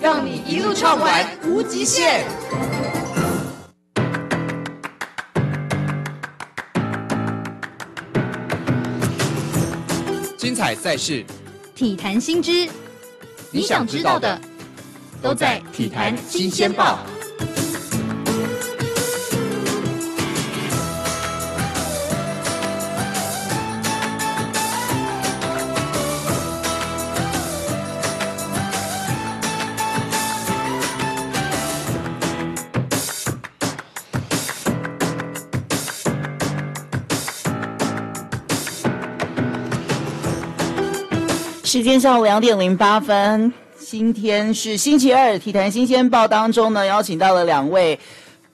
让你一路畅玩无极限。精彩赛事，体坛新知，你想知道的都在《体坛新鲜报》。时间上午两点零八分，今天是星期二，体坛新鲜报当中呢，邀请到了两位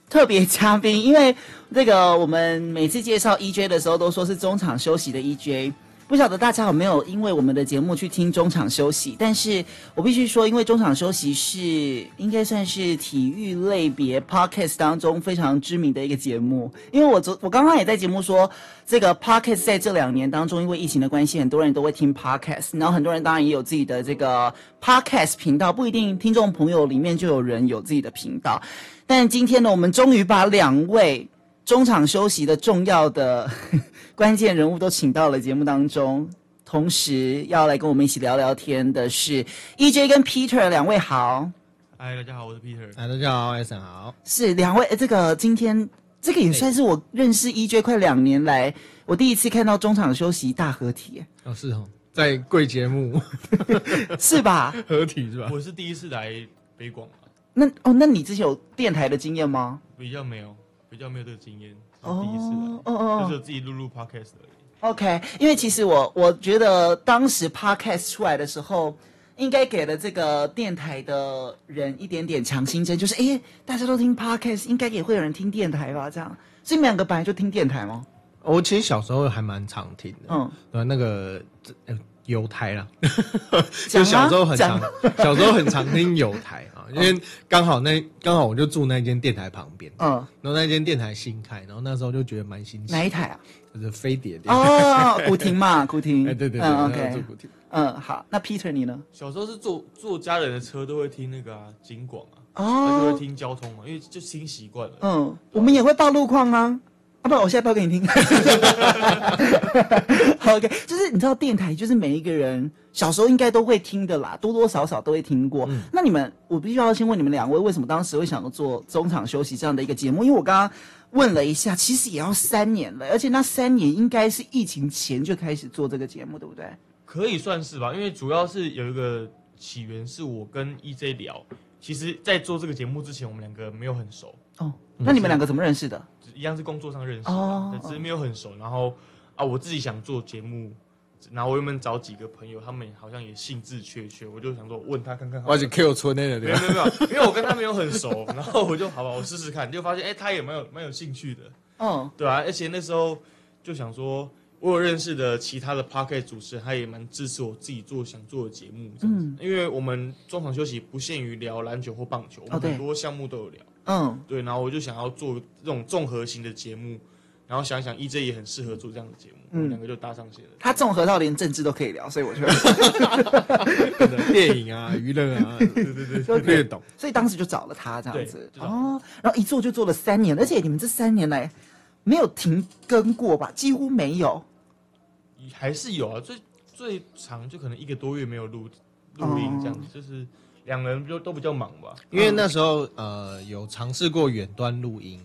特别嘉宾，因为这个我们每次介绍 EJ 的时候，都说是中场休息的 EJ。不晓得大家有没有因为我们的节目去听中场休息？但是我必须说，因为中场休息是应该算是体育类别 podcast 当中非常知名的一个节目。因为我昨我刚刚也在节目说，这个 podcast 在这两年当中，因为疫情的关系，很多人都会听 podcast，然后很多人当然也有自己的这个 podcast 频道，不一定听众朋友里面就有人有自己的频道。但今天呢，我们终于把两位中场休息的重要的。关键人物都请到了节目当中，同时要来跟我们一起聊聊天的是 EJ 跟 Peter 两位好。嗨，大家好，我是 Peter。嗨，大家好，Eason 好。是两位，这个今天这个也算是我认识 EJ 快两年来，我第一次看到中场休息大合体。哦，是哦，在贵节目 是吧？合体是吧？我是第一次来北广。那哦，那你之前有电台的经验吗？比较没有，比较没有这个经验。哦，第一次哦哦，就是自己录录 podcast 而已。OK，因为其实我我觉得当时 podcast 出来的时候，应该给了这个电台的人一点点强心针，就是哎，大家都听 podcast，应该也会有人听电台吧？这样，所以你们两个本来就听电台吗？我其实小时候还蛮常听的，嗯，对，那个有台啦，就小时候很常，小时候很常听有台。因为刚好那刚好我就住那间电台旁边，嗯，然后那间电台新开，然后那时候就觉得蛮新奇。哪一台啊？就是飞碟电哦，古亭嘛，古亭。哎，对对对，嗯，OK，住古亭。嗯，好，那 Peter 你呢？小时候是坐坐家人的车都会听那个啊，警广啊，哦，就会听交通嘛，因为就听习惯了。嗯，我们也会报路况啊。啊不，我现在报给你听。OK，就是你知道电台，就是每一个人小时候应该都会听的啦，多多少少都会听过。嗯、那你们，我必须要先问你们两位，为什么当时会想要做中场休息这样的一个节目？因为我刚刚问了一下，其实也要三年了，而且那三年应该是疫情前就开始做这个节目，对不对？可以算是吧，因为主要是有一个起源，是我跟 EJ 聊。其实，在做这个节目之前，我们两个没有很熟。哦，那你们两个怎么认识的？一样是工作上认识的，哦，只是没有很熟。然后啊，我自己想做节目，然后我原本找几个朋友，他们好像也兴致缺缺，我就想说问他看看。而且 Q 村那个，没有没有没有，因为我跟他没有很熟，然后我就好吧，我试试看，就发现哎、欸，他也蛮有蛮有兴趣的。嗯，对啊，而且那时候就想说，我有认识的其他的 Pocket 主持人，他也蛮支持我自己做想做的节目这样子。嗯，因为我们中场休息不限于聊篮球或棒球，我们很多项目都有聊。嗯，对，然后我就想要做这种综合型的节目，然后想想 EJ 也很适合做这样的节目，嗯，两个就搭上线了。他综合到连政治都可以聊，所以我觉得 电影啊、娱乐啊，对对对，都可以懂。所以当时就找了他这样子哦，然后一做就做了三年，而且你们这三年来没有停更过吧？几乎没有，还是有啊，最最长就可能一个多月没有录录音这样子，就是。两人就都比较忙吧，因为那时候呃有尝试过远端录音，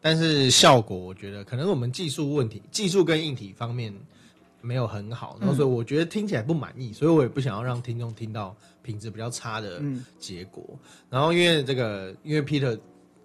但是效果我觉得可能我们技术问题，技术跟硬体方面没有很好，然后所以我觉得听起来不满意，所以我也不想要让听众听到品质比较差的结果。然后因为这个，因为 Peter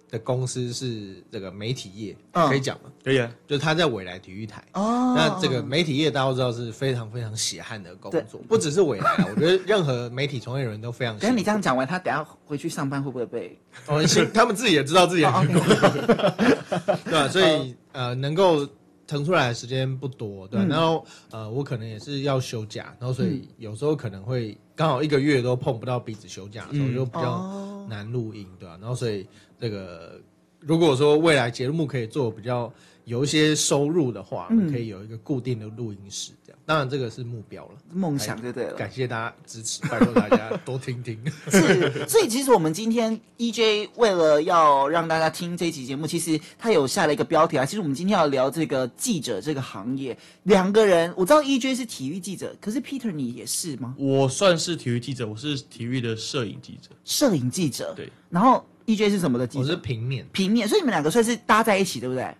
的公司是这个媒体业，嗯、可以讲吗？可以啊，就是他在未来体育台。哦，那这个媒体业大家都知道是非常非常血汗的工作，不只是未来，我觉得任何媒体从业人都非常。等下你这样讲完，他等下回去上班会不会被？哦，行，他们自己也知道自己很辛苦，对吧？所以呃，能够。腾出来的时间不多，对，然后呃，我可能也是要休假，然后所以有时候可能会刚好一个月都碰不到彼此休假的时候，就比较难录音，对吧？然后所以这个如果说未来节目可以做比较有一些收入的话，可以有一个固定的录音室。这样当然，这个是目标了，梦想就对了。感谢大家支持，拜托大家多听听。是，所以其实我们今天 EJ 为了要让大家听这一期节目，其实他有下了一个标题啊。其实我们今天要聊这个记者这个行业，两个人，我知道 EJ 是体育记者，可是 Peter 你也是吗？我算是体育记者，我是体育的摄影记者。摄影记者，对。然后 EJ 是什么的记者？我是平面，平面。所以你们两个算是搭在一起，对不对？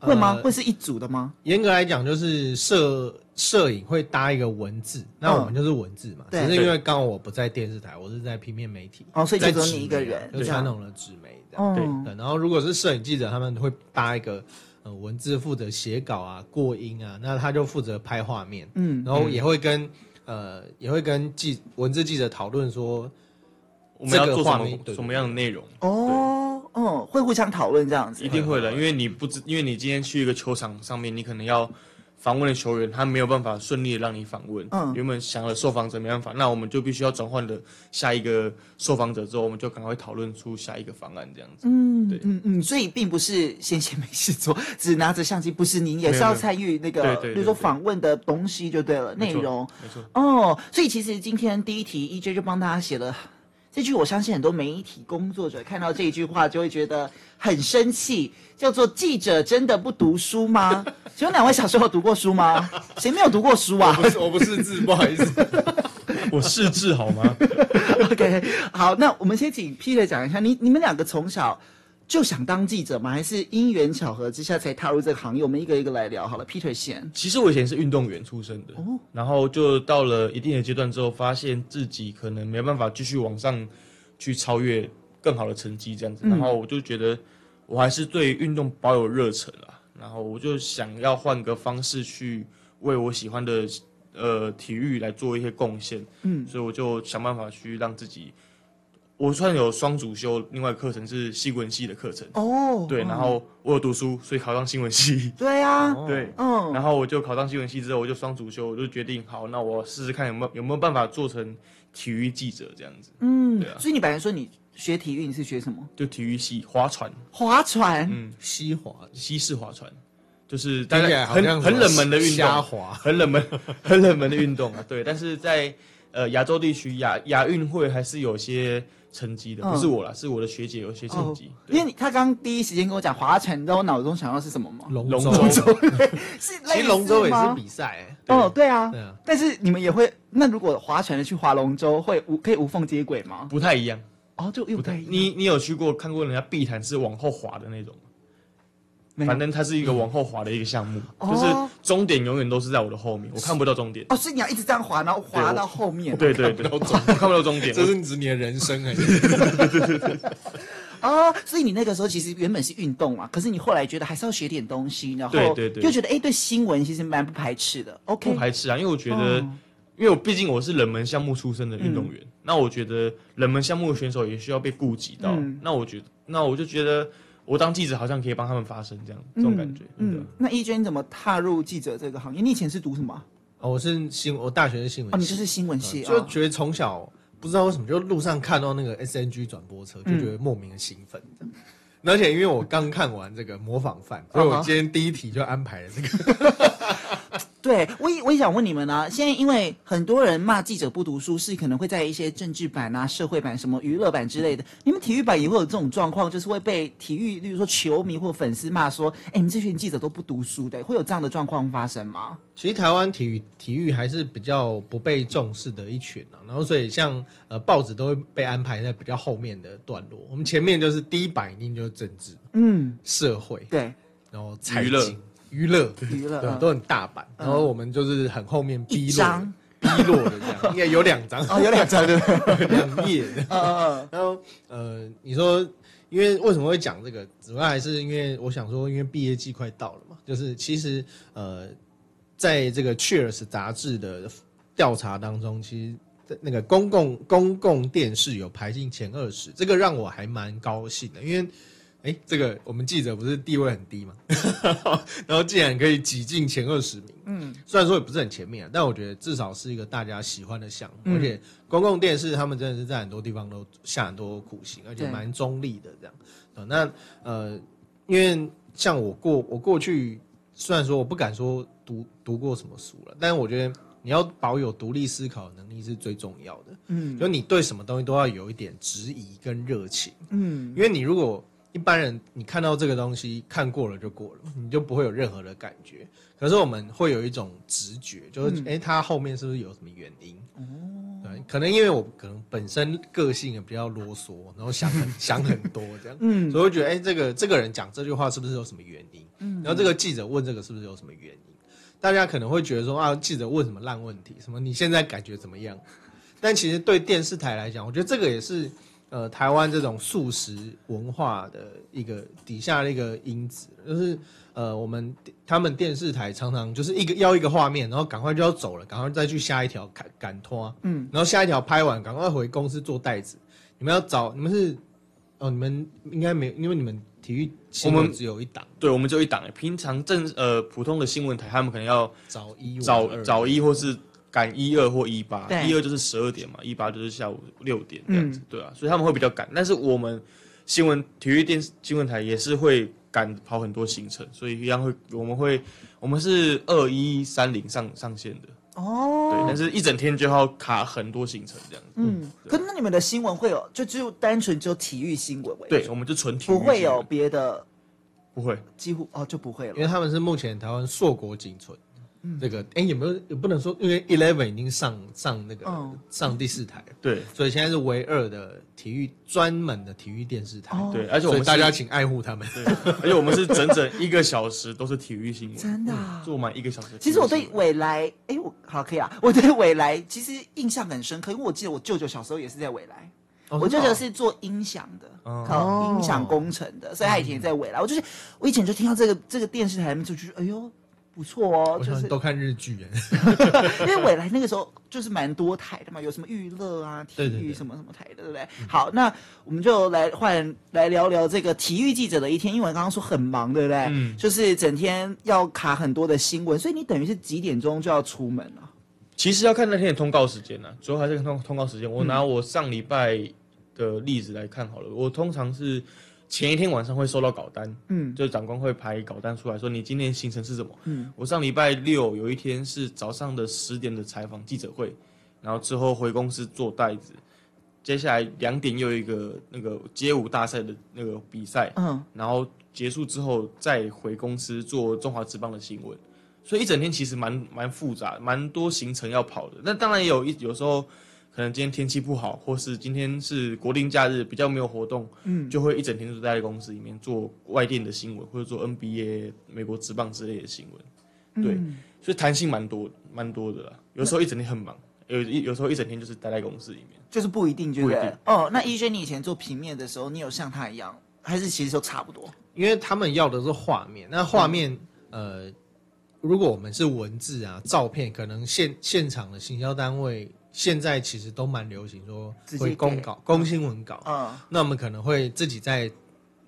会吗？会是一组的吗？严格来讲，就是摄摄影会搭一个文字，那我们就是文字嘛。只是因为刚好我不在电视台，我是在平面媒体，哦，所以就只有你一个人，就传统的纸媒这样。对。然后如果是摄影记者，他们会搭一个呃文字，负责写稿啊、过音啊，那他就负责拍画面。嗯。然后也会跟呃也会跟记文字记者讨论说，我们要做什么什么样的内容哦。哦，会互相讨论这样子，一定会的，因为你不知，因为你今天去一个球场上面，你可能要访问的球员，他没有办法顺利的让你访问。嗯，原本想了受访者没办法，那我们就必须要转换的下一个受访者之后，我们就赶快讨论出下一个方案这样子。嗯，对，嗯嗯，所以并不是闲闲没事做，只拿着相机，不是你也是要参与那个，比如说访问的东西就对了，内容。没错。哦，所以其实今天第一题 EJ 就帮大家写了。这句我相信很多媒体工作者看到这一句话就会觉得很生气，叫做“记者真的不读书吗？”请问两位小时候读过书吗？谁没有读过书啊？我不是，我不识字，不好意思，我识字好吗？OK，好，那我们先请 Peter 讲一下，你你们两个从小。就想当记者吗？还是因缘巧合之下才踏入这个行业？我们一个一个来聊好了。Peter 先，其实我以前是运动员出身的，哦，然后就到了一定的阶段之后，发现自己可能没办法继续往上去超越更好的成绩这样子，嗯、然后我就觉得我还是对运动保有热忱啊，然后我就想要换个方式去为我喜欢的呃体育来做一些贡献，嗯，所以我就想办法去让自己。我算有双主修，另外课程是新闻系的课程哦。对，然后我有读书，所以考上新闻系。对呀，对，嗯。然后我就考上新闻系之后，我就双主修，我就决定好，那我试试看有没有有没有办法做成体育记者这样子。嗯，对啊。所以你本来说你学体育，你是学什么？就体育系划船。划船，嗯，西划西式划船，就是大概很很冷门的运动，很冷门 很冷门的运动啊。对，但是在呃亚洲地区亚亚运会还是有些。成绩的不是我啦，是我的学姐有些成绩。因为他刚第一时间跟我讲划船，你知道我脑中想到是什么吗？龙舟。是，其实龙舟也是比赛。哦，对啊。对啊。但是你们也会，那如果划船的去划龙舟，会无可以无缝接轨吗？不太一样。哦，就又不太一样。你你有去过看过人家碧潭是往后滑的那种？反正它是一个往后滑的一个项目，就是终点永远都是在我的后面，我看不到终点。哦，所以你要一直这样滑，然后滑到后面。对对对，看不到终点，这是指你的人生哎。对对对对。哦，所以你那个时候其实原本是运动嘛，可是你后来觉得还是要学点东西，然后对对对，就觉得哎，对新闻其实蛮不排斥的。OK，不排斥啊，因为我觉得，因为我毕竟我是冷门项目出身的运动员，那我觉得冷门项目的选手也需要被顾及到。那我觉得，那我就觉得。我当记者好像可以帮他们发声，这样这种感觉。嗯，那 EJ 你怎么踏入记者这个行业？你以前是读什么？哦，我是新，我大学是新闻系。哦，你就是新闻系，就觉得从小不知道为什么，就路上看到那个 SNG 转播车，就觉得莫名的兴奋。而且因为我刚看完这个模仿犯，所以我今天第一题就安排了这个。对，我也我也想问你们呢、啊。现在因为很多人骂记者不读书，是可能会在一些政治版啊、社会版、什么娱乐版之类的。你们体育版也会有这种状况，就是会被体育，例如说球迷或粉丝骂说：“哎，你们这群记者都不读书的。”会有这样的状况发生吗？其实台湾体育体育还是比较不被重视的一群啊。然后所以像呃报纸都会被安排在比较后面的段落。我们前面就是第一版一定就是政治，嗯，社会，对，然后财经。娱乐，娱乐对，都很大版，然后我们就是很后面 B 落，B 落的这样，应该有两张，哦，有两张对，两页的，嗯嗯，然后呃，你说因为为什么会讲这个？主要还是因为我想说，因为毕业季快到了嘛，就是其实呃，在这个 Cheers 杂志的调查当中，其实那个公共公共电视有排进前二十，这个让我还蛮高兴的，因为。哎，这个我们记者不是地位很低嘛，然后竟然可以挤进前二十名，嗯，虽然说也不是很前面啊，但我觉得至少是一个大家喜欢的项目，嗯、而且公共电视他们真的是在很多地方都下很多苦心，而且蛮中立的这样。对那呃，因为像我过我过去，虽然说我不敢说读读过什么书了，但是我觉得你要保有独立思考的能力是最重要的，嗯，就你对什么东西都要有一点质疑跟热情，嗯，因为你如果一般人，你看到这个东西看过了就过了，你就不会有任何的感觉。可是我们会有一种直觉，就是哎、嗯，欸，它后面是不是有什么原因？哦，对，可能因为我可能本身个性也比较啰嗦，然后想很 想很多这样，嗯，所以我觉得哎、欸，这个这个人讲这句话是不是有什么原因？嗯，然后这个记者问这个是不是有什么原因？大家可能会觉得说啊，记者问什么烂问题？什么你现在感觉怎么样？但其实对电视台来讲，我觉得这个也是。呃，台湾这种素食文化的一个底下的一个因子，就是呃，我们他们电视台常常就是一个要一个画面，然后赶快就要走了，赶快再去下一条赶赶拖，嗯，然后下一条拍完，赶快回公司做袋子。你们要找你们是哦，你们应该没，因为你们体育新闻只有一档，对，我们只有一档。平常正呃普通的新闻台，他们可能要早一早早一或是。赶一二或一八，一二就是十二点嘛，一八就是下午六点这样子，嗯、对啊，所以他们会比较赶。但是我们新闻体育电视新闻台也是会赶跑很多行程，所以一样会我们会我们是二一三零上上线的哦，对，但是一整天就要卡很多行程这样子。嗯，可那你们的新闻会有就只有单纯就体育新闻为主？对，我们就纯体育，不会有别的，不会，几乎哦就不会了，因为他们是目前台湾硕果仅存。这个哎，有没有也不能说，因为 Eleven 已经上上那个、嗯、上第四台，对，所以现在是唯二的体育专门的体育电视台，对，而且我们大家请爱护他们，对，而且我们是整整一个小时都是体育新闻，真的、啊，做满一个小时。其实我对未来，哎，我好可以啊，我对未来其实印象很深刻，因为我记得我舅舅小时候也是在未来，哦、我舅舅是做音响的，音响工程的，所以他以前也在未来。嗯、我就是我以前就听到这个这个电视台，就觉得哎呦。不错哦，就是都看日剧 因为未来那个时候就是蛮多台的嘛，有什么娱乐啊、体育什么什么台的，对不对？好，那我们就来换来聊聊这个体育记者的一天，因为我刚刚说很忙，对不对？嗯，就是整天要卡很多的新闻，所以你等于是几点钟就要出门了？其实要看那天的通告时间呢，主要还是看通通告时间。我拿我上礼拜的例子来看好了，我通常是。前一天晚上会收到稿单，嗯，就长官会排稿单出来说你今天行程是什么，嗯，我上礼拜六有一天是早上的十点的采访记者会，然后之后回公司做袋子，接下来两点又有一个那个街舞大赛的那个比赛，嗯，然后结束之后再回公司做中华职棒的新闻，所以一整天其实蛮蛮复杂，蛮多行程要跑的，那当然也有一有时候。可能今天天气不好，或是今天是国定假日，比较没有活动，嗯，就会一整天都待在公司里面做外电的新闻，或者做 NBA、美国职棒之类的新闻，对，嗯、所以弹性蛮多，蛮多的啦。有时候一整天很忙，有有时候一整天就是待在公司里面，就是不一定，就是？哦，那 EJ，你以前做平面的时候，你有像他一样，还是其实都差不多？因为他们要的是画面，那画面，嗯、呃，如果我们是文字啊、照片，可能现现场的行销单位。现在其实都蛮流行说会公稿、公新闻稿，嗯，那我们可能会自己在，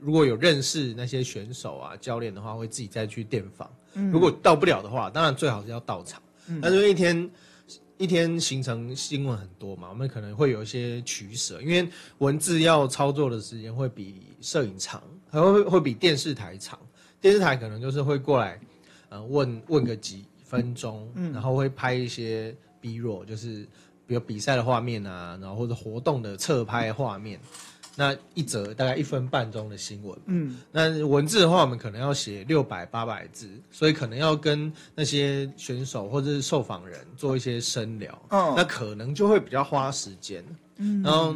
如果有认识那些选手啊、教练的话，会自己再去电访。嗯，如果到不了的话，当然最好是要到场。嗯，但是一天一天行程新闻很多嘛，我们可能会有一些取舍，因为文字要操作的时间会比摄影长，还会会比电视台长。电视台可能就是会过来，呃，问问个几分钟，嗯，然后会拍一些 B roll，就是。比如比赛的画面啊，然后或者活动的侧拍画面，那一则大概一分半钟的新闻。嗯，那文字的话，我们可能要写六百八百字，所以可能要跟那些选手或者是受访人做一些深聊。哦，那可能就会比较花时间。嗯，然后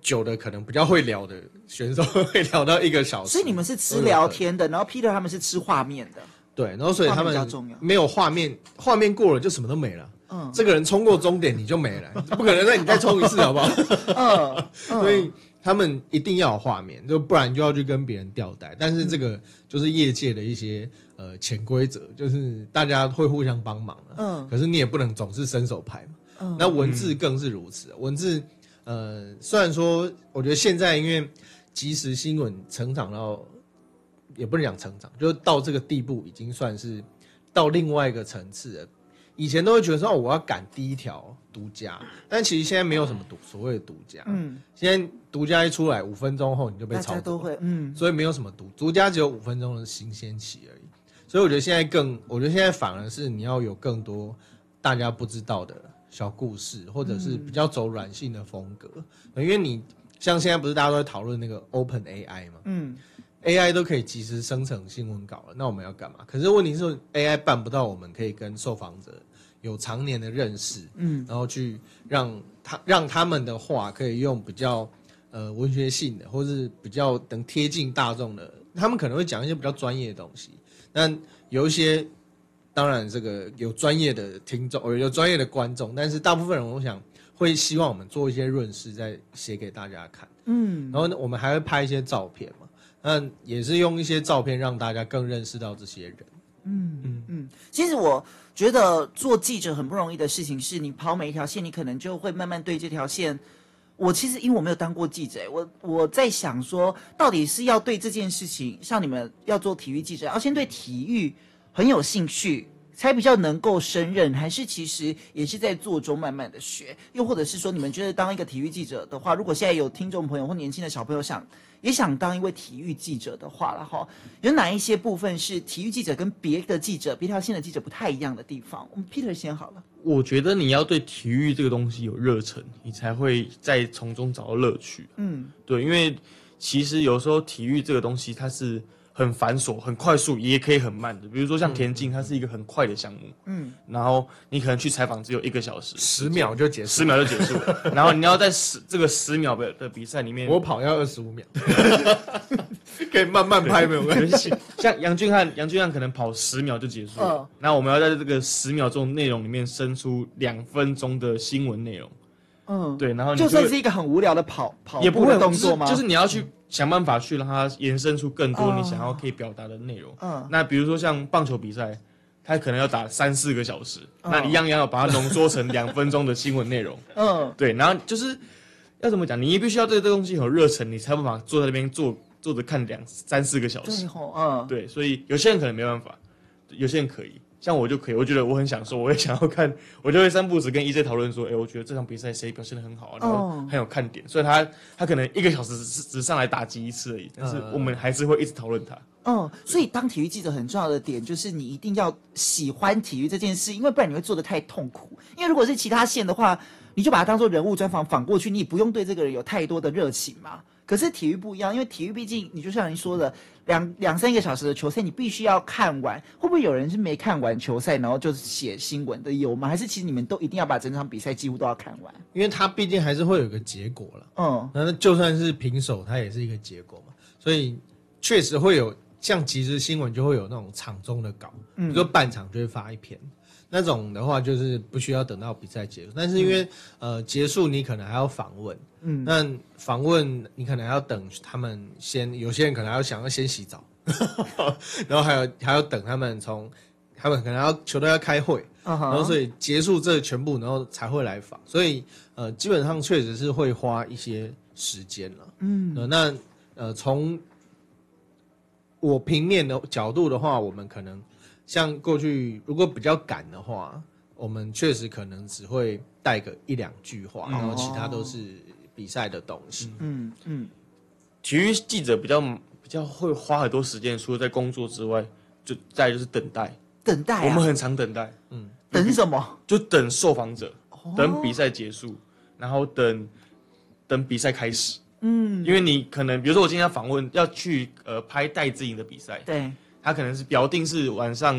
久的可能比较会聊的选手 会聊到一个小时。所以你们是吃聊天的，然后 Peter 他们是吃画面的。对，然后所以他们没有画面，画面过了就什么都没了。嗯，这个人冲过终点你就没了，不可能让你再冲一次，好不好？嗯，所以他们一定要有画面，就不然就要去跟别人吊带。但是这个就是业界的一些呃潜规则，就是大家会互相帮忙。嗯，可是你也不能总是伸手拍嘛。嗯，那文字更是如此。文字，呃，虽然说，我觉得现在因为即时新闻成长到，也不能讲成长，就到这个地步，已经算是到另外一个层次了。以前都会觉得说，我要赶第一条独家，但其实现在没有什么独所谓的独家。嗯，现在独家一出来，五分钟后你就被炒。都会，嗯，所以没有什么独独家，只有五分钟的新鲜期而已。所以我觉得现在更，我觉得现在反而是你要有更多大家不知道的小故事，或者是比较走软性的风格。嗯，因为你像现在不是大家都在讨论那个 Open AI 吗？嗯。AI 都可以即时生成新闻稿了，那我们要干嘛？可是问题是，AI 办不到，我们可以跟受访者有常年的认识，嗯，然后去让他让他们的话可以用比较呃文学性的，或是比较能贴近大众的，他们可能会讲一些比较专业的东西。但有一些，当然这个有专业的听众，有专业的观众，但是大部分人我想会希望我们做一些润饰，再写给大家看，嗯，然后我们还会拍一些照片嘛。那也是用一些照片让大家更认识到这些人。其实我觉得做记者很不容易的事情，是你跑每一条线，你可能就会慢慢对这条线。我其实因为我没有当过记者，我我在想说，到底是要对这件事情，像你们要做体育记者，要先对体育很有兴趣，才比较能够胜任，还是其实也是在做中慢慢的学？又或者是说，你们觉得当一个体育记者的话，如果现在有听众朋友或年轻的小朋友想。也想当一位体育记者的话了哈，有哪一些部分是体育记者跟别的记者、别条线的记者不太一样的地方？我们 Peter 先好了。我觉得你要对体育这个东西有热忱，你才会在从中找到乐趣。嗯，对，因为其实有时候体育这个东西它是。很繁琐，很快速，也可以很慢的。比如说像田径，它是一个很快的项目。嗯，然后你可能去采访只有一个小时，十秒就结束，十秒就结束。然后你要在十这个十秒的的比赛里面，我跑要二十五秒，可以慢慢拍没有关系。像杨俊汉，杨俊汉可能跑十秒就结束了。然后我们要在这个十秒钟内容里面生出两分钟的新闻内容。嗯，对，然后你就算是一个很无聊的跑跑步的动作吗？就是你要去。想办法去让它延伸出更多你想要可以表达的内容。嗯，那比如说像棒球比赛，它可能要打三四个小时，那你一样一样要把它浓缩成两分钟的新闻内容。嗯，对，然后就是要怎么讲，你必须要对这个东西有热忱，你才有办法坐在那边坐坐着看两三四个小时。嗯，对，所以有些人可能没办法，有些人可以。像我就可以，我觉得我很享受，我也想要看，我就会三不五时跟 EJ 讨论说，哎、欸，我觉得这场比赛谁表现的很好，然后很有看点，所以他他可能一个小时只只上来打击一次而已，但是我们还是会一直讨论他。嗯，所以当体育记者很重要的点就是你一定要喜欢体育这件事，因为不然你会做的太痛苦。因为如果是其他线的话，你就把它当做人物专访访过去，你也不用对这个人有太多的热情嘛。可是体育不一样，因为体育毕竟你就像您说的，两两三个小时的球赛，你必须要看完。会不会有人是没看完球赛，然后就是写新闻的有吗？还是其实你们都一定要把整场比赛几乎都要看完？因为它毕竟还是会有个结果了。嗯，那就算是平手，它也是一个结果嘛。所以确实会有像即时新闻就会有那种场中的稿，比如说半场就会发一篇。那种的话就是不需要等到比赛结束，但是因为、嗯、呃结束你可能还要访问，嗯，那访问你可能要等他们先，有些人可能要想要先洗澡，然后还有还要等他们从，他们可能要球队要开会，然后所以结束这全部，然后才会来访，所以呃基本上确实是会花一些时间了，嗯，呃那呃从我平面的角度的话，我们可能。像过去如果比较赶的话，我们确实可能只会带个一两句话，嗯、然后其他都是比赛的东西。嗯嗯，体育记者比较比较会花很多时间，除了在工作之外，就再就是等待。等待、啊，我们很常等待。嗯，等什么？就等受访者，等比赛结束，然后等等比赛开始。嗯，因为你可能比如说我今天要访问，要去呃拍戴资颖的比赛。对。他可能是表定是晚上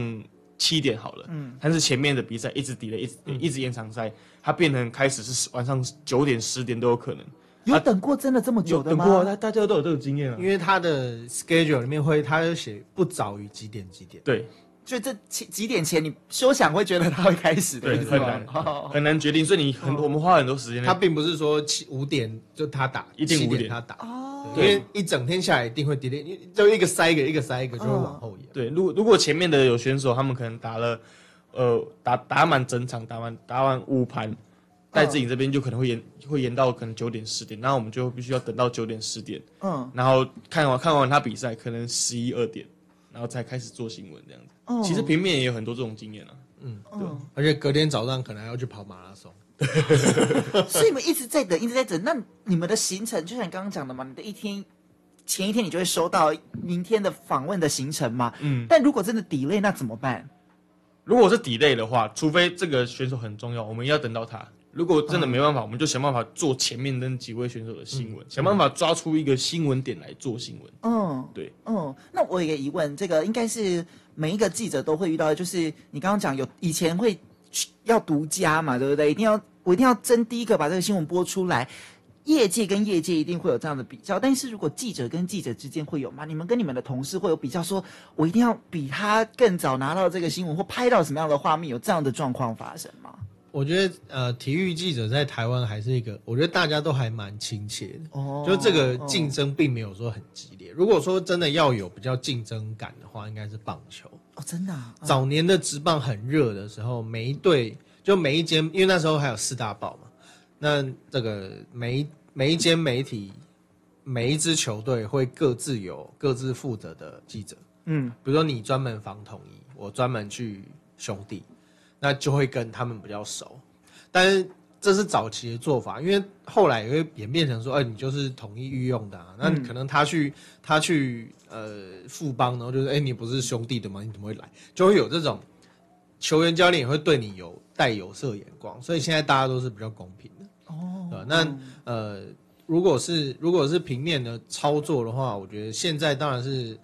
七点好了，嗯，但是前面的比赛一直 delay，一直、嗯、一直延长赛，它变成开始是晚上九点十点都有可能。有等过真的这么久的吗？等过，大大家都有这个经验啊。因为他的 schedule 里面会，他有写不早于几点几点。对，就这几几点前，你休想会觉得他会开始的，对，很难很难决定。所以你很我们花很多时间。他并不是说七五点就他打，一定五点。他打。哦，因为一整天下来一定会 delay，就一个塞一个，一个塞一个就会往后延。对，如果如果前面的有选手，他们可能打了呃打打满整场，打完打完五盘，戴志颖这边就可能会延会延到可能九点十点，那我们就必须要等到九点十点，嗯，然后看完看完他比赛，可能十一二点。然后才开始做新闻这样子，哦、其实平面也有很多这种经验啊，嗯，对，而且隔天早上可能还要去跑马拉松，所以你们一直在等，一直在等。那你们的行程就像你刚刚讲的嘛，你的一天前一天你就会收到明天的访问的行程嘛，嗯，但如果真的 delay 那怎么办？如果是 delay 的话，除非这个选手很重要，我们要等到他。如果真的没办法，嗯、我们就想办法做前面那几位选手的新闻，嗯、想办法抓出一个新闻点来做新闻。嗯，对，嗯，那我有一个疑问，这个应该是每一个记者都会遇到的，就是你刚刚讲有以前会要独家嘛，对不对？一定要我一定要争第一个把这个新闻播出来，业界跟业界一定会有这样的比较。但是如果记者跟记者之间会有吗？你们跟你们的同事会有比较说，说我一定要比他更早拿到这个新闻或拍到什么样的画面，有这样的状况发生吗？我觉得呃，体育记者在台湾还是一个，我觉得大家都还蛮亲切的。哦，就这个竞争并没有说很激烈。如果说真的要有比较竞争感的话，应该是棒球。哦，真的啊？早年的职棒很热的时候，每一队就每一间，因为那时候还有四大报嘛，那这个每一每一间媒体，每一支球队会各自有各自负责的记者。嗯，比如说你专门防统一，我专门去兄弟。那就会跟他们比较熟，但是这是早期的做法，因为后来也会演变成说，哎，你就是统一御用的啊，那可能他去他去呃富邦，然后就是，哎，你不是兄弟的吗？你怎么会来？就会有这种球员教练也会对你有带有色眼光，所以现在大家都是比较公平的哦。那呃，如果是如果是平面的操作的话，我觉得现在当然是。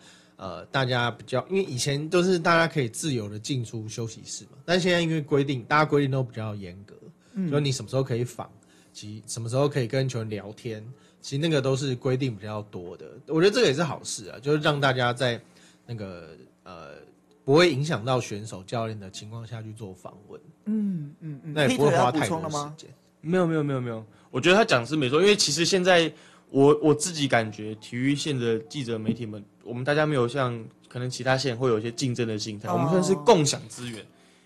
呃，大家比较，因为以前都是大家可以自由的进出休息室嘛，但现在因为规定，大家规定都比较严格，嗯，就你什么时候可以访，及什么时候可以跟球员聊天，其实那个都是规定比较多的。我觉得这个也是好事啊，就是让大家在那个呃不会影响到选手教练的情况下去做访问。嗯嗯嗯，那也不会花太多时间。没有没有没有没有，我觉得他讲的是没错，因为其实现在。我我自己感觉，体育线的记者媒体们，我们大家没有像可能其他线会有一些竞争的心态，哦、我们算是共享资源。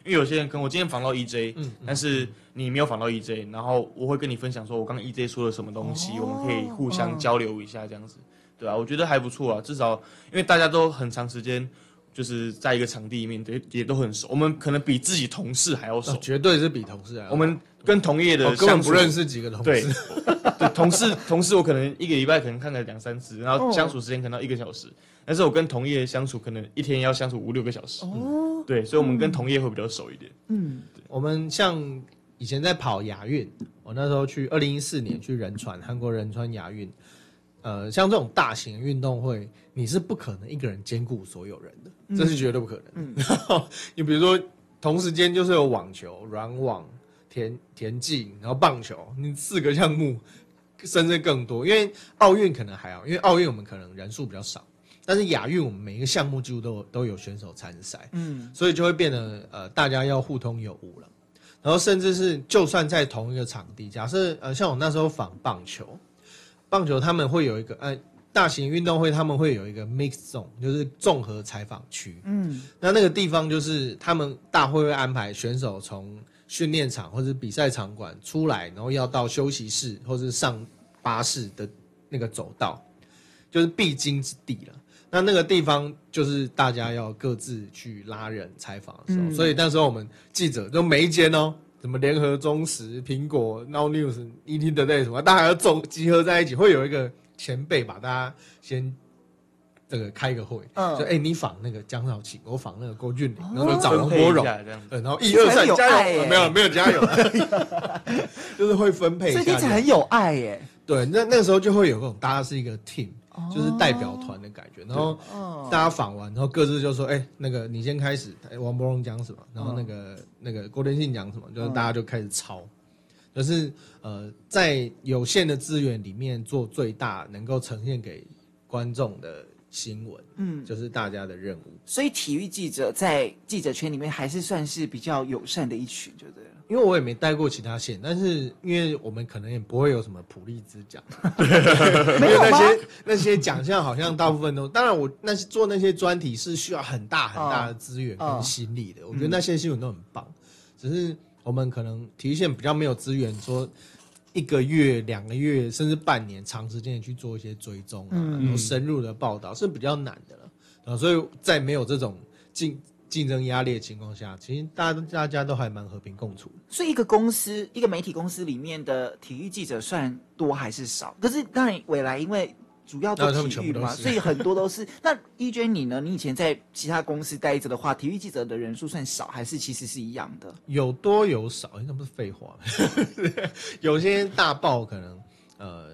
因为有些人可能我今天访到 EJ，嗯，但是你没有访到 EJ，然后我会跟你分享说，我刚刚 EJ 说了什么东西，哦、我们可以互相交流一下，这样子，对啊，我觉得还不错啊，至少因为大家都很长时间。就是在一个场地里面，对，也都很熟。我们可能比自己同事还要熟，绝对是比同事还要熟。我们跟同业的根本不认识几个同事。对，同事同事我可能一个礼拜可能看个两三次，然后相处时间可能一个小时。但是我跟同业相处可能一天要相处五六个小时。哦，对，所以我们跟同业会比较熟一点。嗯，我们像以前在跑亚运，我那时候去二零一四年去仁川，韩国仁川亚运。呃，像这种大型运动会，你是不可能一个人兼顾所有人的，嗯、这是绝对不可能。嗯，然 后你比如说，同时间就是有网球、软网、田田径，然后棒球，你四个项目，甚至更多。因为奥运可能还好，因为奥运我们可能人数比较少，但是亚运我们每一个项目几乎都有都有选手参赛，嗯，所以就会变得呃，大家要互通有无了。然后甚至是就算在同一个场地，假设呃，像我那时候访棒球。棒球他们会有一个呃大型运动会，他们会有一个 mix zone，就是综合采访区。嗯，那那个地方就是他们大会会安排选手从训练场或者比赛场馆出来，然后要到休息室或者上巴士的那个走道，就是必经之地了。那那个地方就是大家要各自去拉人采访的时候，嗯、所以那时候我们记者就每一间哦。什么联合、中时、苹果、Now News、ET Today 什么，大家要总集合在一起，会有一个前辈把大家先这个开个会，嗯，就哎、欸，你仿那个江少庆，我仿那个郭俊霖，然后就找王国荣，对，然后一二三，加油，没有没有加油，就是会分配一下，所以听起来很有爱耶。对，那那时候就会有那种大家是一个 team。就是代表团的感觉，然后大家访完，然后各自就说：“哎，那个你先开始，王伯荣讲什么，然后那个那个郭天信讲什么，就是大家就开始抄。就是呃，在有限的资源里面做最大能够呈现给观众的新闻，嗯，就是大家的任务。所以体育记者在记者圈里面还是算是比较友善的一群，就对了。因为我也没带过其他线，但是因为我们可能也不会有什么普利兹奖，没有那些那些奖项好像大部分都，当然我那些做那些专题是需要很大很大的资源跟心力的。我觉得那些新闻都很棒，只是我们可能体育线比较没有资源说。一个月、两个月，甚至半年，长时间的去做一些追踪啊，然后深入的报道是比较难的了啊。所以在没有这种竞竞争压力的情况下，其实大家大家都还蛮和平共处。所以一个公司，一个媒体公司里面的体育记者算多还是少？可是当然，未来因为。主要做体育的嘛，所以很多都是。那一娟你呢？你以前在其他公司待着的话，体育记者的人数算少，还是其实是一样的？有多有少，那不是废话。有些大报可能呃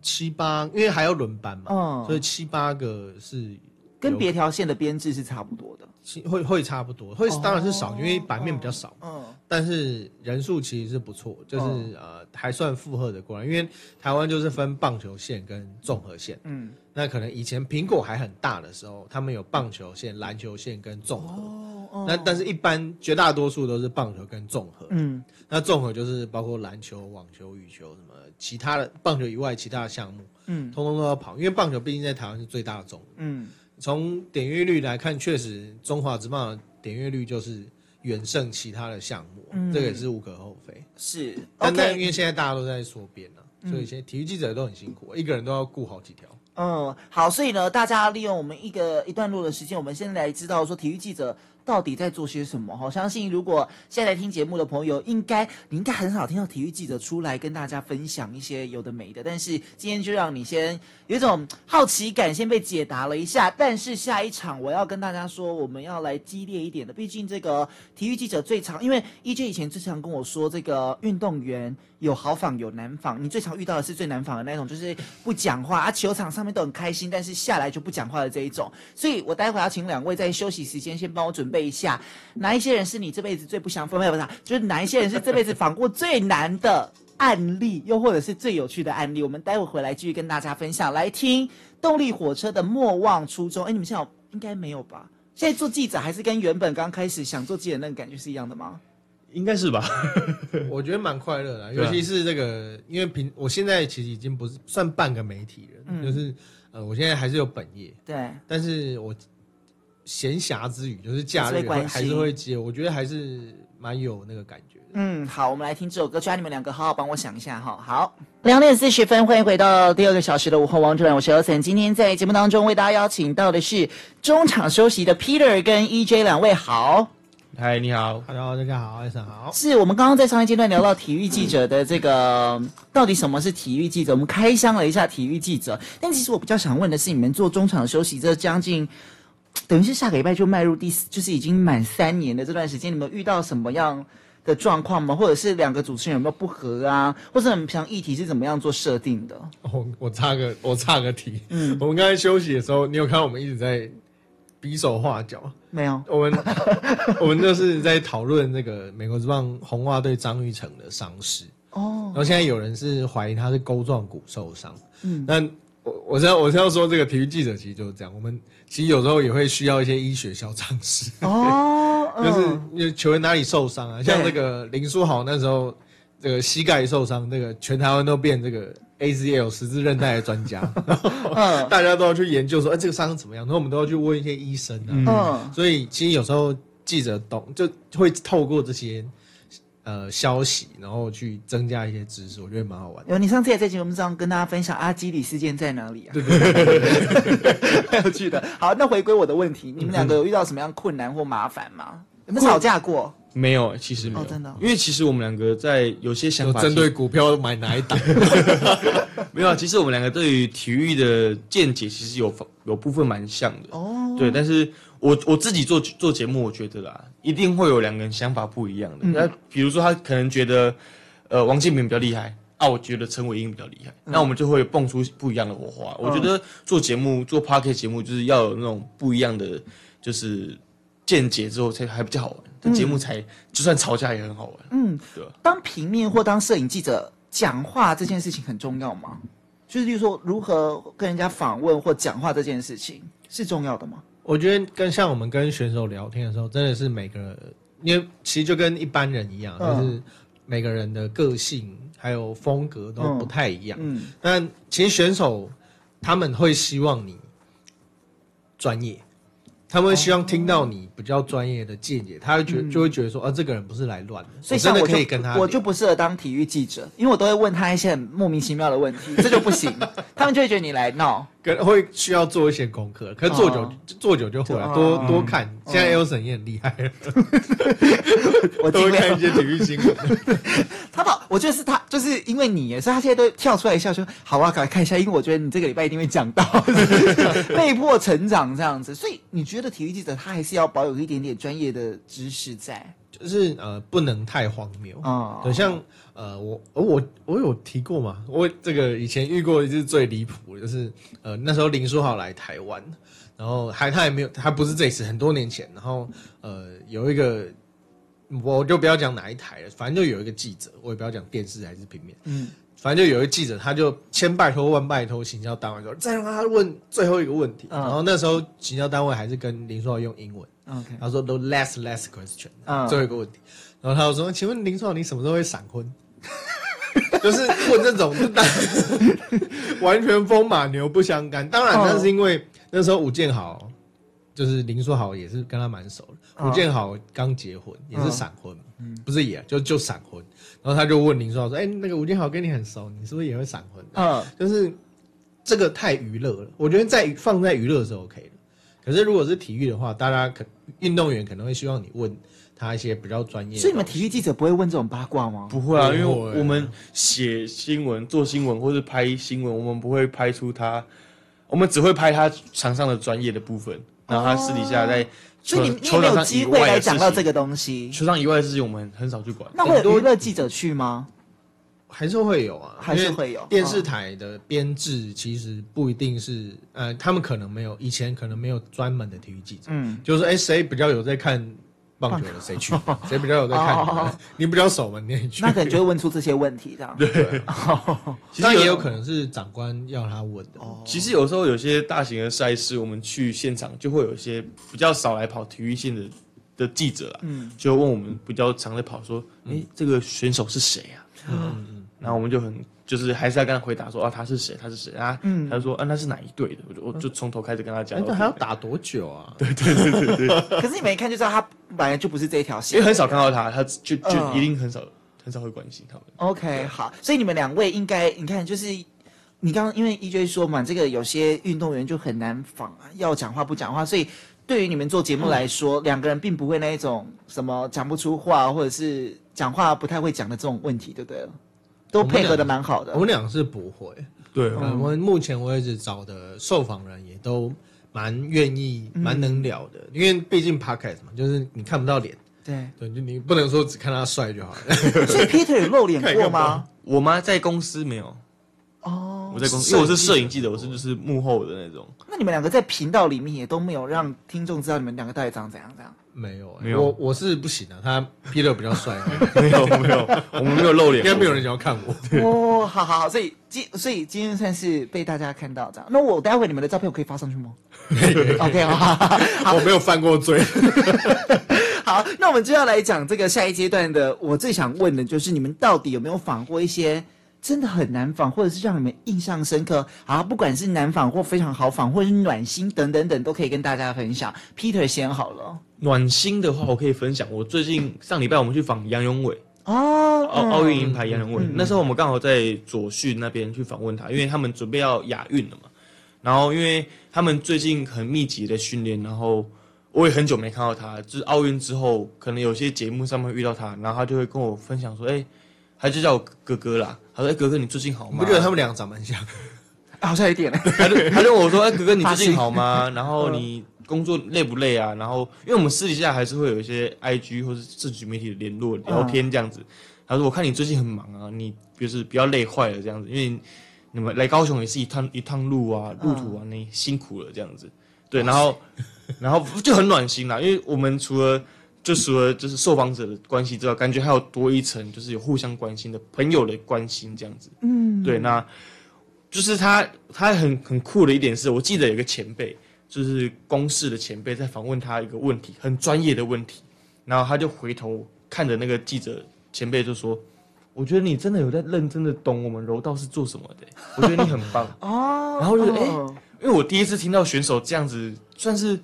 七八，因为还要轮班嘛，嗯，所以七八个是跟别条线的编制是差不多的。会会差不多，会当然是少，因为版面比较少。嗯，但是人数其实是不错，就是呃还算负荷的过来。因为台湾就是分棒球线跟综合线。嗯，那可能以前苹果还很大的时候，他们有棒球线、篮球线跟综合。哦，那但是一般绝大多数都是棒球跟综合。嗯，那综合就是包括篮球、网球、羽球什么其他的棒球以外其他的项目。嗯，通通都要跑，因为棒球毕竟在台湾是最大的种。嗯。从点阅率来看，确实中华职棒的点阅率就是远胜其他的项目，嗯、这个也是无可厚非。是，但但因为现在大家都在缩编了，嗯、所以现在体育记者都很辛苦，一个人都要顾好几条。嗯，好，所以呢，大家利用我们一个一段路的时间，我们现在来知道说体育记者。到底在做些什么？我相信如果现在听节目的朋友，应该你应该很少听到体育记者出来跟大家分享一些有的没的。但是今天就让你先有一种好奇感，先被解答了一下。但是下一场我要跟大家说，我们要来激烈一点的。毕竟这个体育记者最常，因为 EJ 以前最常跟我说，这个运动员有好访有难访。你最常遇到的是最难访的那种，就是不讲话啊，球场上面都很开心，但是下来就不讲话的这一种。所以我待会要请两位在休息时间先帮我准备。一下，哪一些人是你这辈子最不想分？没有，不是，就是哪一些人是这辈子访过最难的案例，又或者是最有趣的案例？我们待会回来继续跟大家分享。来听动力火车的《莫忘初衷》。哎，你们现在应该没有吧？现在做记者还是跟原本刚开始想做记者那个感觉是一样的吗？应该是吧。我觉得蛮快乐的，尤其是这个，因为平我现在其实已经不是算半个媒体人，嗯、就是呃，我现在还是有本业，对，但是我。闲暇之余，就是假日还是会接，我觉得还是蛮有那个感觉的。嗯，好，我们来听这首歌，抓你们两个好好帮我想一下哈。好，两点四十分，欢迎回到第二个小时的午后王者，我是 Elson。今天在节目当中为大家邀请到的是中场休息的 Peter 跟 EJ 两位好。嗨，你好，Hello，大家好，Elson 好。是我们刚刚在上一阶段聊到体育记者的这个到底什么是体育记者，我们开箱了一下体育记者，但其实我比较想问的是，你们做中场休息这将近。等于是下个礼拜就迈入第四，就是已经满三年的这段时间，你们遇到什么样的状况吗？或者是两个主持人有没有不合啊？或者你们平常议题是怎么样做设定的？哦，我插个我插个题，嗯，我们刚才休息的时候，你有看到我们一直在比手画脚？没有，我们 我们就是在讨论那个美国之棒红袜队张玉成的伤势。哦，然后现在有人是怀疑他是钩状骨受伤，嗯，那我我是要我是要说这个体育记者其实就是这样，我们。其实有时候也会需要一些医学小常识。哦，就是球员哪里受伤啊？像那个林书豪那时候，这个膝盖受伤，那个全台湾都变这个 ACL 十字韧带的专家，嗯，大家都要去研究说，哎，这个伤怎么样？然后我们都要去问一些医生啊，嗯，所以其实有时候记者懂，就会透过这些。呃，消息，然后去增加一些知识，我觉得蛮好玩的。有，你上次也在节目上跟大家分享阿基里事件在哪里啊？对对对，很 有趣的。好，那回归我的问题，你们两个有遇到什么样困难或麻烦吗？有没有吵架过？没有，其实没有，哦、真的、哦。因为其实我们两个在有些想法，针对股票买哪一档？没有，啊其实我们两个对于体育的见解其实有有部分蛮像的。哦，对，但是。我我自己做做节目，我觉得啦，一定会有两个人想法不一样的。那、嗯、比如说，他可能觉得，呃，王建民比较厉害，啊，我觉得陈伟英比较厉害，嗯、那我们就会蹦出不一样的火花。嗯、我觉得做节目做 Podcast 节目，就是要有那种不一样的，就是见解之后才还比较好玩。这节、嗯、目才就算吵架也很好玩。嗯，对？当平面或当摄影记者讲话这件事情很重要吗？就是例如说如何跟人家访问或讲话这件事情是重要的吗？我觉得跟像我们跟选手聊天的时候，真的是每个人，因为其实就跟一般人一样，嗯、就是每个人的个性还有风格都不太一样。嗯，嗯但其实选手他们会希望你专业。他们会希望听到你比较专业的见解，他会觉就会觉得说，啊，这个人不是来乱的，所以真的可以跟他。我就不适合当体育记者，因为我都会问他一些很莫名其妙的问题，这就不行。他们就会觉得你来闹，跟会需要做一些功课，可是做久做久就会了，多多看。现在 Elson 也很厉害了，我多看一些体育新闻。他把，我觉得是他，就是因为你，所以他现在都跳出来一下说，好啊，赶快看一下，因为我觉得你这个礼拜一定会讲到，被迫成长这样子，所以你觉得？的体育记者，他还是要保有一点点专业的知识在，就是呃，不能太荒谬啊。对，像呃，我我我有提过嘛，我这个以前遇过一次最离谱的，就是呃，那时候林书豪来台湾，然后还他也没有，他不是这一次，很多年前，然后呃，有一个我就不要讲哪一台了，反正就有一个记者，我也不要讲电视还是平面，嗯。反正就有一个记者，他就千拜托万拜托行销单位说，再让他问最后一个问题。然后那时候行销单位还是跟林书豪用英文。OK，他说 the last last question，最后一个问题。然后他就说，请问林书豪，你什么时候会闪婚？就是问这种，完全风马牛不相干。当然那是因为那时候吴建豪，就是林书豪也是跟他蛮熟的。吴建豪刚结婚，也是闪婚，不是也就就闪婚。然后他就问林书豪说：“哎，那个吴建豪跟你很熟，你是不是也会闪婚？”嗯，就是这个太娱乐了。我觉得在放在娱乐是 OK 的。可是如果是体育的话，大家可运动员可能会希望你问他一些比较专业。所以你们体育记者不会问这种八卦吗？不会啊，因为我们写新闻、做新闻或是拍新闻，我们不会拍出他，我们只会拍他场上的专业的部分，然后他私底下在。所以你你没有机会来讲到这个东西。球场以外的事情，我们很少去管。那会有娱乐记者去吗？还是会有啊，还是会有。电视台的编制其实不一定是，呃，他们可能没有以前可能没有专门的体育记者。嗯，就是说，哎，谁比较有在看棒球的谁去，谁比较有在看，你比较熟嘛，你也去。那可能就会问出这些问题，这样。对。其实也有可能是长官要他问的。其实有时候有些大型的赛事，我们去现场就会有一些比较少来跑体育线的的记者啊，嗯，就问我们比较常在跑，说，哎，这个选手是谁啊？嗯嗯。然后我们就很。就是还是要跟他回答说啊，他是谁？他是谁啊？嗯，他就说啊，那是哪一队的？我就我就从头开始跟他讲。那还要打多久啊？对对对对对。可是你们一看就知道他本来就不是这一条线，因为很少看到他，他就就一定很少很少会关心他们。OK，好，所以你们两位应该你看，就是你刚刚因为 EJ 说嘛，这个有些运动员就很难仿啊，要讲话不讲话，所以对于你们做节目来说，两个人并不会那一种什么讲不出话，或者是讲话不太会讲的这种问题，对不对？都配合的蛮好的，我们俩是不会。对，我们目前为止找的受访人也都蛮愿意、蛮能聊的，因为毕竟 podcast 嘛，就是你看不到脸。对，对，就你不能说只看他帅就好了。所以 Peter 有露脸过吗？我吗？在公司没有。哦，我在公司，因为我是摄影记者，我是就是幕后的那种。那你们两个在频道里面也都没有让听众知道你们两个到底长怎样？这样。没有，没有，我我是不行的。他 Peter 比较帅，没有没有，我们没有露脸，应该没有人想要看我。哦，好好好，所以今所以今天算是被大家看到这样。那我待会你们的照片我可以发上去吗？OK，好，我没有犯过罪。好，那我们就要来讲这个下一阶段的。我最想问的就是，你们到底有没有访过一些？真的很难访，或者是让你们印象深刻啊！不管是难访或非常好访，或者是暖心等等等，都可以跟大家分享。Peter 先好了。暖心的话，我可以分享。我最近上礼拜我们去访杨永伟哦，奥奥运银牌杨勇纬。嗯、那时候我们刚好在左训那边去访问他，因为他们准备要亚运了嘛。然后因为他们最近很密集的训练，然后我也很久没看到他，就是奥运之后，可能有些节目上面会遇到他，然后他就会跟我分享说：“哎、欸。”他就叫我哥哥啦。他说：“哎、欸，哥哥，你最近好吗？”我觉得他们两个长蛮像？好像一点。他就 他就问我说：“哎、欸，哥哥，你最近好吗？然后你工作累不累啊？然后，因为我们私底下还是会有一些 IG 或是社群媒体的联络聊天这样子。他说：我看你最近很忙啊，你就是比较累坏了这样子，因为你们来高雄也是一趟一趟路啊，路途啊，你辛苦了这样子。对，然后 然后就很暖心啦，因为我们除了。”就除了就是受访者的关系之外，感觉还有多一层，就是有互相关心的朋友的关心这样子。嗯，对。那就是他他很很酷的一点是，我记得有个前辈，就是公视的前辈在访问他一个问题，很专业的问题，然后他就回头看着那个记者前辈就说。我觉得你真的有在认真的懂我们柔道是做什么的，我觉得你很棒哦。然后就是哎、欸，因为我第一次听到选手这样子，算是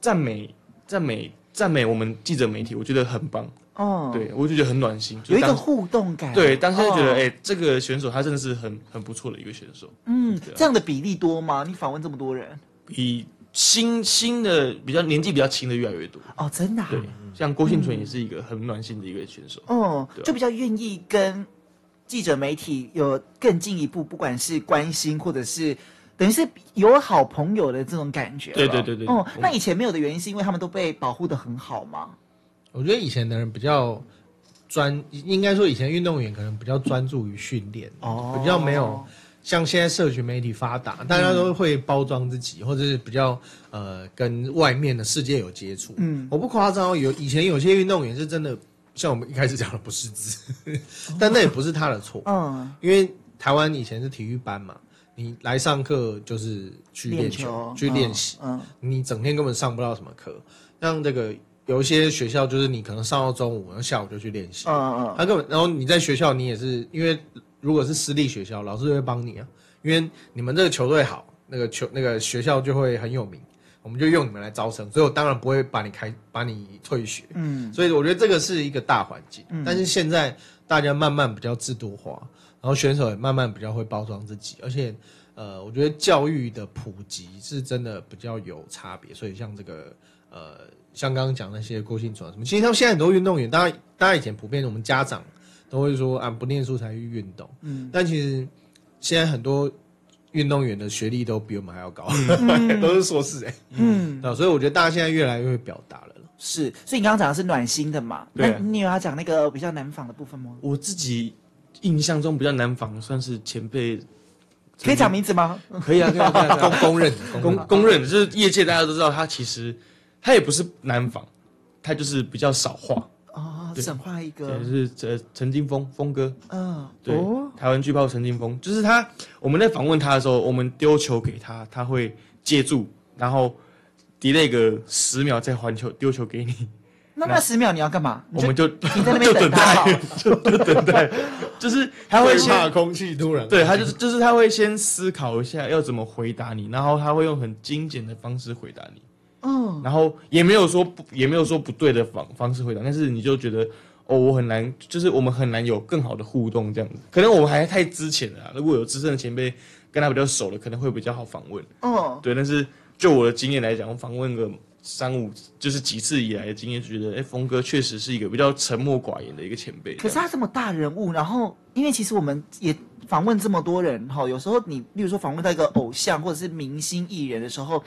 赞美、赞美、赞美我们记者媒体，我觉得很棒哦。对，我就觉得很暖心，有一个互动感。对，当时就觉得哎、欸，这个选手他真的是很很不错的一个选手。嗯，这样的比例多吗？你访问这么多人，比新新的比较年纪比较轻的越来越多哦，真的、啊。对。像郭婞淳也是一个很暖心的一个选手，哦、嗯，就比较愿意跟记者媒体有更进一步，不管是关心或者是等于是有好朋友的这种感觉。对对对对。哦、嗯，那以前没有的原因是因为他们都被保护的很好吗？我觉得以前的人比较专，应该说以前运动员可能比较专注于训练，哦，比较没有。像现在社群媒体发达，大家都会包装自己，嗯、或者是比较呃跟外面的世界有接触。嗯，我不夸张，有以前有些运动员是真的，像我们一开始讲的不识字，但那也不是他的错。嗯，因为台湾以前是体育班嘛，你来上课就是去练球，球去练习。嗯，你整天根本上不到什么课。像这个有一些学校，就是你可能上到中午，然后下午就去练习。嗯嗯，他根本然后你在学校，你也是因为。如果是私立学校，老师就会帮你啊，因为你们这个球队好，那个球那个学校就会很有名，我们就用你们来招生，所以我当然不会把你开，把你退学。嗯，所以我觉得这个是一个大环境。嗯，但是现在大家慢慢比较制度化，然后选手也慢慢比较会包装自己，而且呃，我觉得教育的普及是真的比较有差别。所以像这个呃，像刚刚讲那些郭婞淳什么，其实他们现在很多运动员，大家大家以前普遍我们家长。都会说啊，不念书才去运动。嗯，但其实现在很多运动员的学历都比我们还要高，嗯、都是硕士哎。嗯，所以我觉得大家现在越来越会表达了。是，所以你刚刚讲的是暖心的嘛？对。那你有要讲那个比较难仿的部分吗？我自己印象中比较难防算是前辈，可以讲名字吗？可以啊，可以啊，可以啊 公公认公公认，就是业界大家都知道他其实他也不是难防，他就是比较少话。神话一个，就是呃陈金峰，峰哥，嗯，对，哦、台湾巨炮陈金峰，就是他。我们在访问他的时候，我们丢球给他，他会接住，然后 delay 个十秒再还球，丢球给你。那那十秒你要干嘛？我们就你在那边等待，就等待，就是他会怕空气突然，对他就是就是他会先思考一下要怎么回答你，然后他会用很精简的方式回答你。嗯，然后也没有说不，也没有说不对的方方式回答，但是你就觉得哦，我很难，就是我们很难有更好的互动这样子。可能我们还太之前了，如果有资深的前辈跟他比较熟了，可能会比较好访问。哦，对，但是就我的经验来讲，我访问个三五就是几次以来的经验，觉得哎，峰哥确实是一个比较沉默寡言的一个前辈。可是他这么大人物，然后因为其实我们也访问这么多人哈，有时候你例如说访问到一个偶像或者是明星艺人的时候。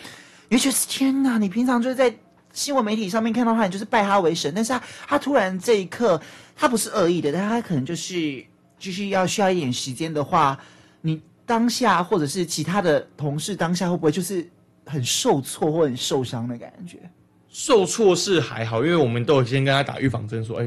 你觉得天哪！你平常就是在新闻媒体上面看到他，你就是拜他为神。但是他他突然这一刻，他不是恶意的，但他可能就是就是要需要一点时间的话，你当下或者是其他的同事当下会不会就是很受挫或很受伤的感觉？受挫是还好，因为我们都有先跟他打预防针，说哎，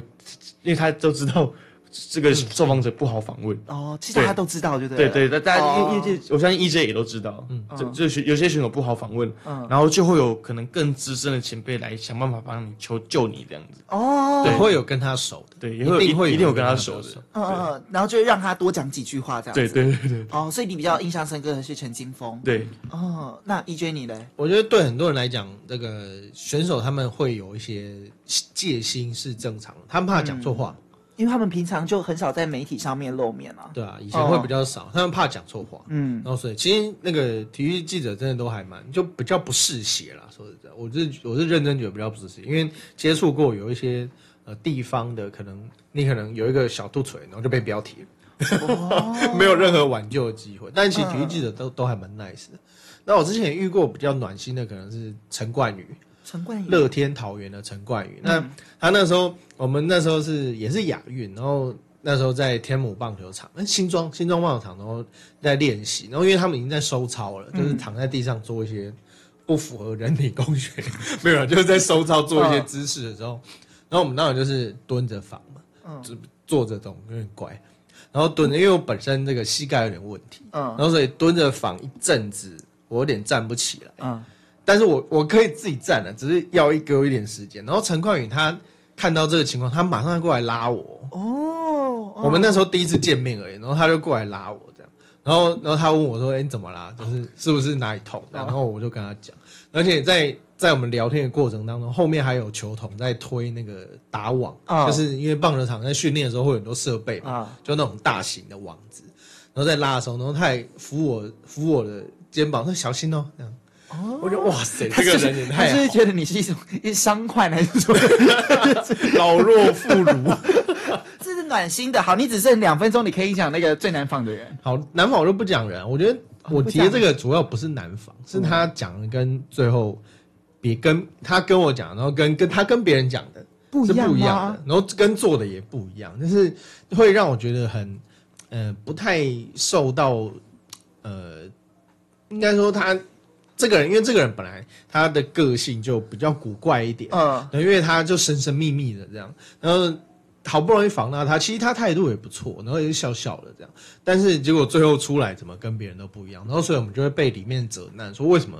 因为他都知道。这个受访者不好访问。哦，其实大家都知道，对不对？对对，大家业业界，我相信 EJ 也都知道，嗯，这这有些选手不好访问，嗯，然后就会有可能更资深的前辈来想办法帮你求救你这样子，哦，对，会有跟他熟的，对，也会一定会一定有跟他熟的，嗯嗯，然后就让他多讲几句话这样子，对对对对，哦，所以你比较印象深刻的是陈金峰，对，哦，那 EJ 你嘞？我觉得对很多人来讲，这个选手他们会有一些戒心是正常的，他们怕讲错话。因为他们平常就很少在媒体上面露面啊。对啊，以前会比较少，哦、他们怕讲错话。嗯，然后所以其实那个体育记者真的都还蛮就比较不嗜血啦。说实在，我是我是认真觉得比较不嗜血，因为接触过有一些呃地方的，可能你可能有一个小肚锤，然后就被标题了，哦、没有任何挽救的机会。但其实体育记者都、嗯、都还蛮 nice 的。那我之前遇过比较暖心的，可能是陈冠宇。陈冠宇，乐天桃园的陈冠宇，那他那时候，我们那时候是也是亚运，然后那时候在天母棒球场，新庄新庄棒球场，然后在练习，然后因为他们已经在收操了，就是躺在地上做一些不符合人体工学，没有，就是在收操做一些姿势的时候，然后我们当然就是蹲着访嘛，就坐着这种有点怪，然后蹲着，因为我本身这个膝盖有点问题，嗯，然后所以蹲着仿一阵子，我有点站不起来，嗯，但是我我可以自己站的，只是要一给我一点时间。然后陈冠宇他看到这个情况，他马上过来拉我，哦，我们那时候第一次见面而已，然后他就过来拉我这样，然后然后他问我说：“哎，你怎么啦？就是是不是哪里痛？”然后我就跟他讲，而且在。在我们聊天的过程当中，后面还有球童在推那个打网，oh. 就是因为棒球场在训练的时候会有很多设备嘛，oh. 就那种大型的网子，然后在拉的时候，然后他还扶我扶我的肩膀，说小心哦，这样。哦，我觉得哇塞，这个人也太……他是觉得你是一种一伤患还是什么？老弱妇孺，这是暖心的。好，你只剩两分钟，你可以讲那个最难访的人。好，难访我就不讲人，我觉得我提的这个主要不是难访，是他讲的跟最后。别跟他跟我讲，然后跟跟他跟别人讲的不一样，是不一样的，然后跟做的也不一样，就是会让我觉得很，呃，不太受到，呃，应该说他这个人，因为这个人本来他的个性就比较古怪一点，嗯，因为他就神神秘秘的这样，然后好不容易防到他，其实他态度也不错，然后也是笑笑的这样，但是结果最后出来怎么跟别人都不一样，然后所以我们就会被里面责难，说为什么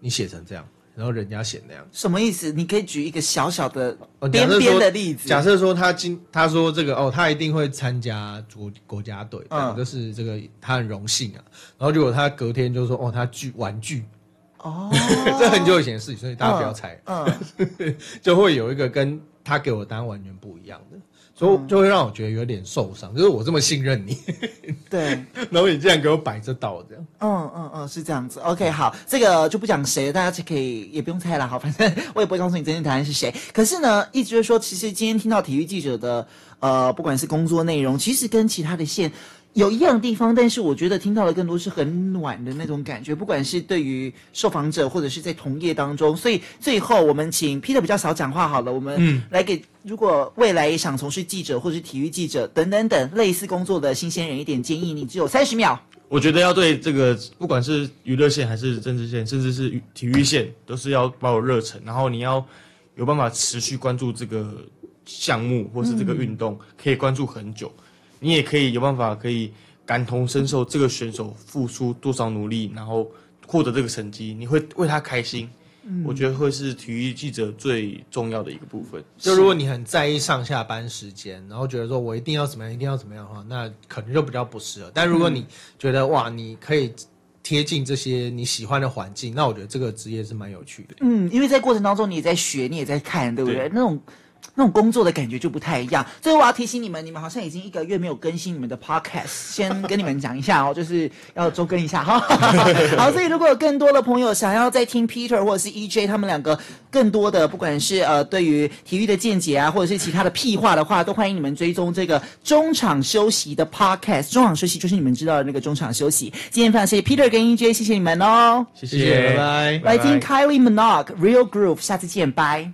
你写成这样。然后人家写那样，什么意思？你可以举一个小小的边边的例子。假设说他今他说这个哦，他一定会参加国国家队，嗯，就是这个他很荣幸啊。然后结果他隔天就说哦，他剧玩具，哦，这很久以前的事情，所以大家不要猜，嗯，嗯 就会有一个跟他给我的答案完全不一样的。所以就会让我觉得有点受伤，就是我这么信任你，对，然后你竟然给我摆这道这样，嗯嗯嗯，是这样子。OK，好，这个就不讲谁了，大家就可以也不用猜了，好，反正我也不会告诉你真正答案是谁。可是呢，一直就是说，其实今天听到体育记者的，呃，不管是工作内容，其实跟其他的线。有一样的地方，但是我觉得听到的更多是很暖的那种感觉，不管是对于受访者或者是在同业当中。所以最后我们请 Peter 比较少讲话好了，我们来给如果未来也想从事记者或者是体育记者等等等类似工作的新鲜人一点建议，你只有三十秒。我觉得要对这个不管是娱乐线还是政治线，甚至是体育线，都是要抱有热忱，然后你要有办法持续关注这个项目或是这个运动，可以关注很久。你也可以有办法，可以感同身受这个选手付出多少努力，然后获得这个成绩，你会为他开心。嗯，我觉得会是体育记者最重要的一个部分。就如果你很在意上下班时间，然后觉得说我一定要怎么样，一定要怎么样的话，那可能就比较不适合。但如果你觉得哇，你可以贴近这些你喜欢的环境，那我觉得这个职业是蛮有趣的。嗯，因为在过程当中你也在学，你也在看，对不对？对那种。那种工作的感觉就不太一样。最后我要提醒你们，你们好像已经一个月没有更新你们的 podcast，先跟你们讲一下哦，就是要周更一下哈。好，所以如果有更多的朋友想要再听 Peter 或者是 EJ 他们两个更多的，不管是呃对于体育的见解啊，或者是其他的屁话的话，都欢迎你们追踪这个中场休息的 podcast。中场休息就是你们知道的那个中场休息。今天非常谢谢 Peter 跟 EJ，谢谢你们哦，谢谢，拜拜。来听 Kylie Minogue Real Groove，下次见，拜。